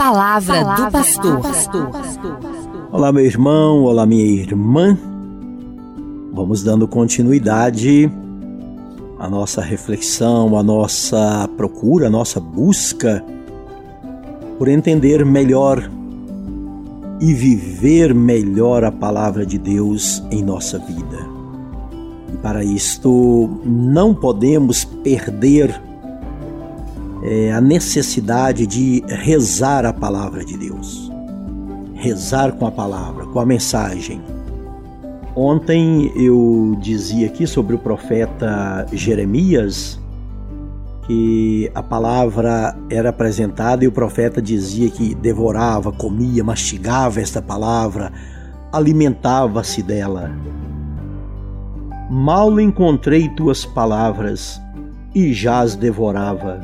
palavra, palavra do pastor. Olá, meu irmão, olá, minha irmã. Vamos dando continuidade à nossa reflexão, à nossa procura, à nossa busca por entender melhor e viver melhor a palavra de Deus em nossa vida. E para isto, não podemos perder é, a necessidade de rezar a palavra de Deus. Rezar com a palavra, com a mensagem. Ontem eu dizia aqui sobre o profeta Jeremias que a palavra era apresentada e o profeta dizia que devorava, comia, mastigava esta palavra, alimentava-se dela. Mal encontrei tuas palavras e já as devorava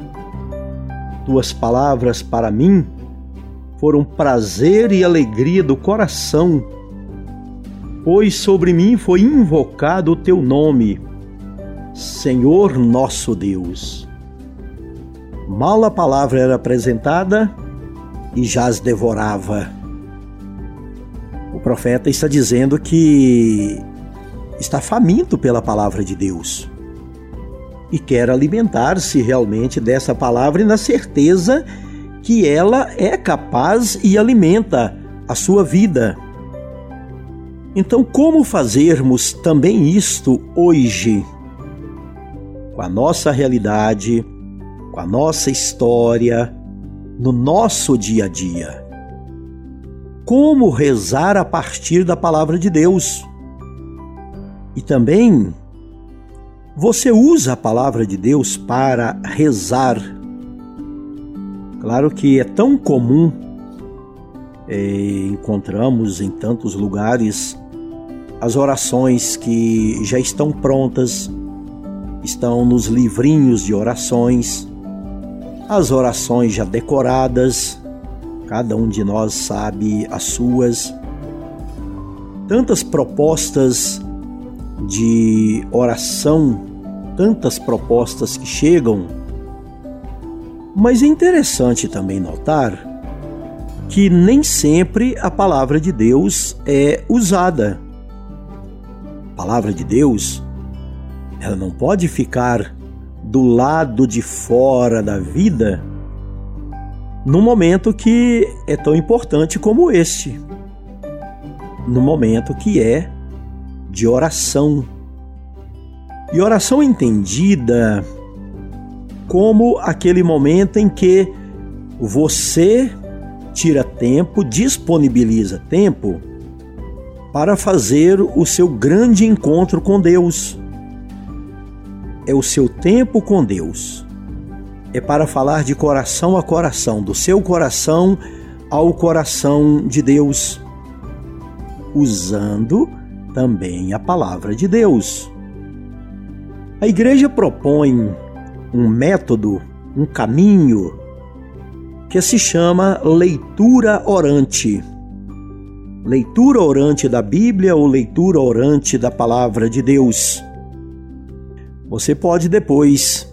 tuas palavras para mim foram prazer e alegria do coração, pois sobre mim foi invocado o teu nome, Senhor nosso Deus. Mal a palavra era apresentada e já as devorava. O profeta está dizendo que está faminto pela palavra de Deus e quer alimentar-se realmente dessa palavra e na certeza que ela é capaz e alimenta a sua vida. Então, como fazermos também isto hoje? Com a nossa realidade, com a nossa história, no nosso dia a dia. Como rezar a partir da palavra de Deus? E também você usa a palavra de Deus para rezar. Claro que é tão comum, é, encontramos em tantos lugares as orações que já estão prontas, estão nos livrinhos de orações, as orações já decoradas, cada um de nós sabe as suas. Tantas propostas de oração, tantas propostas que chegam, mas é interessante também notar que nem sempre a palavra de Deus é usada. A palavra de Deus, ela não pode ficar do lado de fora da vida num momento que é tão importante como este. No momento que é de oração. E oração entendida como aquele momento em que você tira tempo, disponibiliza tempo para fazer o seu grande encontro com Deus. É o seu tempo com Deus. É para falar de coração a coração, do seu coração ao coração de Deus, usando também a palavra de Deus. A igreja propõe um método, um caminho que se chama leitura orante. Leitura orante da Bíblia ou leitura orante da palavra de Deus. Você pode depois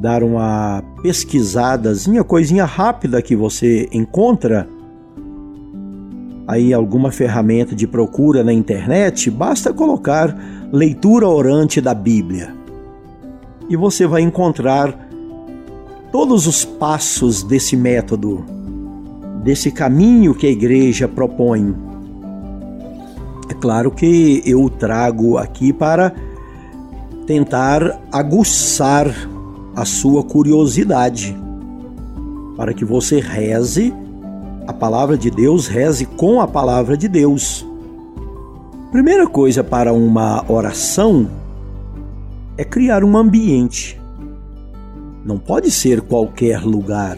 dar uma pesquisadazinha, coisinha rápida que você encontra aí alguma ferramenta de procura na internet, basta colocar leitura orante da Bíblia. E você vai encontrar todos os passos desse método, desse caminho que a igreja propõe. É claro que eu o trago aqui para tentar aguçar a sua curiosidade, para que você reze a palavra de Deus, reze com a palavra de Deus. Primeira coisa para uma oração é criar um ambiente. Não pode ser qualquer lugar,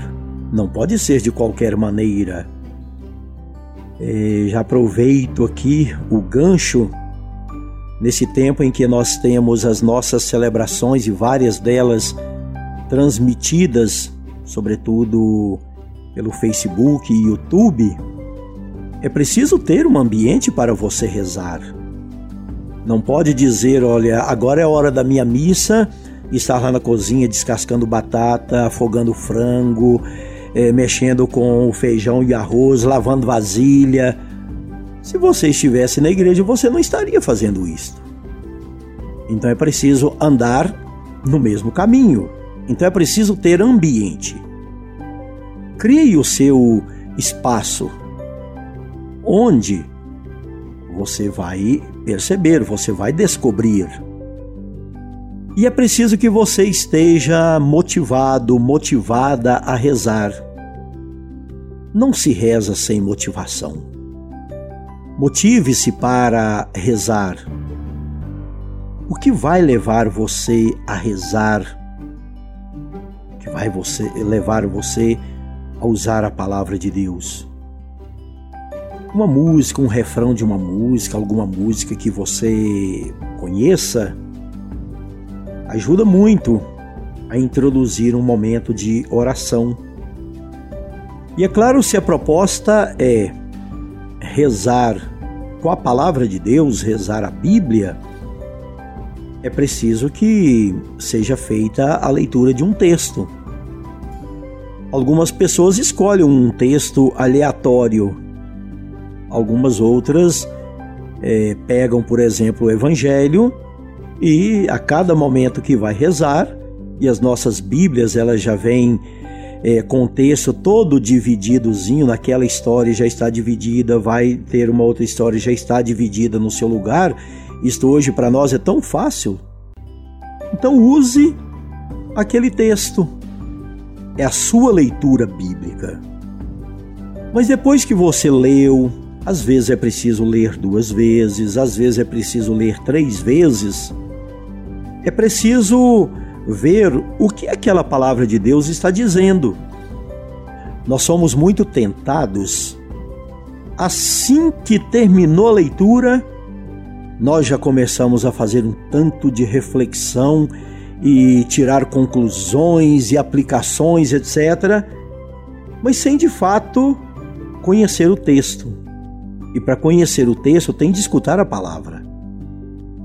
não pode ser de qualquer maneira. É, já aproveito aqui o gancho nesse tempo em que nós temos as nossas celebrações e várias delas transmitidas, sobretudo pelo Facebook e YouTube, é preciso ter um ambiente para você rezar. Não pode dizer, olha, agora é a hora da minha missa estar lá na cozinha descascando batata, afogando frango, é, mexendo com o feijão e arroz, lavando vasilha. Se você estivesse na igreja, você não estaria fazendo isso. Então é preciso andar no mesmo caminho. Então é preciso ter ambiente. Crie o seu espaço onde você vai perceber, você vai descobrir. E é preciso que você esteja motivado, motivada a rezar. Não se reza sem motivação. Motive-se para rezar. O que vai levar você a rezar? O que vai você levar você a usar a palavra de Deus? Uma música, um refrão de uma música, alguma música que você conheça, ajuda muito a introduzir um momento de oração. E é claro, se a proposta é rezar com a palavra de Deus, rezar a Bíblia, é preciso que seja feita a leitura de um texto. Algumas pessoas escolhem um texto aleatório, algumas outras é, pegam, por exemplo, o Evangelho e a cada momento que vai rezar, e as nossas Bíblias elas já vêm é, com o texto todo divididozinho, naquela história já está dividida, vai ter uma outra história já está dividida no seu lugar. Isto hoje para nós é tão fácil. Então use aquele texto. É a sua leitura bíblica. Mas depois que você leu, às vezes é preciso ler duas vezes, às vezes é preciso ler três vezes. É preciso ver o que aquela palavra de Deus está dizendo. Nós somos muito tentados. Assim que terminou a leitura, nós já começamos a fazer um tanto de reflexão e tirar conclusões e aplicações, etc., mas sem de fato conhecer o texto. E para conhecer o texto, tem de escutar a palavra.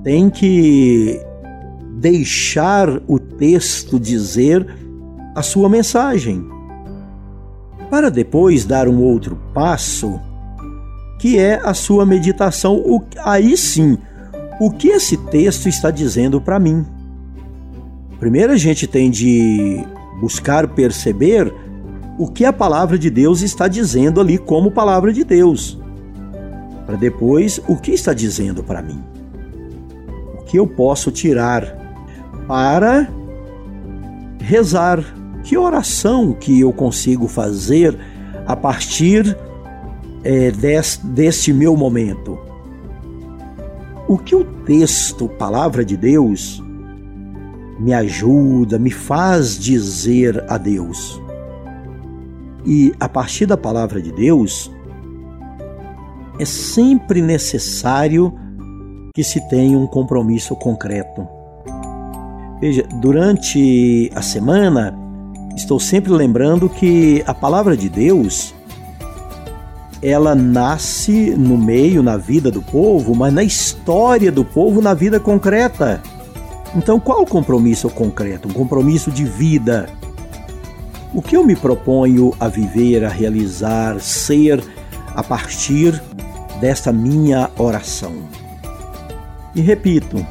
Tem que deixar o texto dizer a sua mensagem, para depois dar um outro passo, que é a sua meditação. Aí sim, o que esse texto está dizendo para mim? Primeiro a gente tem de buscar perceber o que a palavra de Deus está dizendo ali como palavra de Deus. Para depois, o que está dizendo para mim? O que eu posso tirar para rezar. Que oração que eu consigo fazer a partir é, deste, deste meu momento? O que o texto, palavra de Deus, me ajuda, me faz dizer a Deus? E a partir da palavra de Deus, é sempre necessário que se tenha um compromisso concreto. Veja, durante a semana, estou sempre lembrando que a palavra de Deus ela nasce no meio, na vida do povo, mas na história do povo, na vida concreta. Então, qual o compromisso concreto? Um compromisso de vida. O que eu me proponho a viver, a realizar, ser a partir desta minha oração? E repito,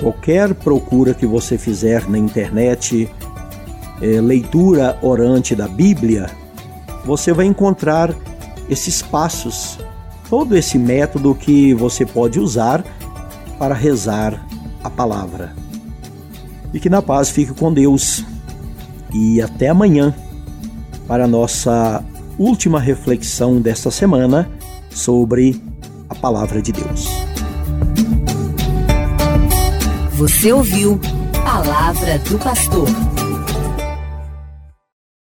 Qualquer procura que você fizer na internet, é, leitura orante da Bíblia, você vai encontrar esses passos, todo esse método que você pode usar para rezar a palavra. E que na paz fique com Deus. E até amanhã para a nossa última reflexão desta semana sobre a palavra de Deus. Você ouviu Palavra do Pastor.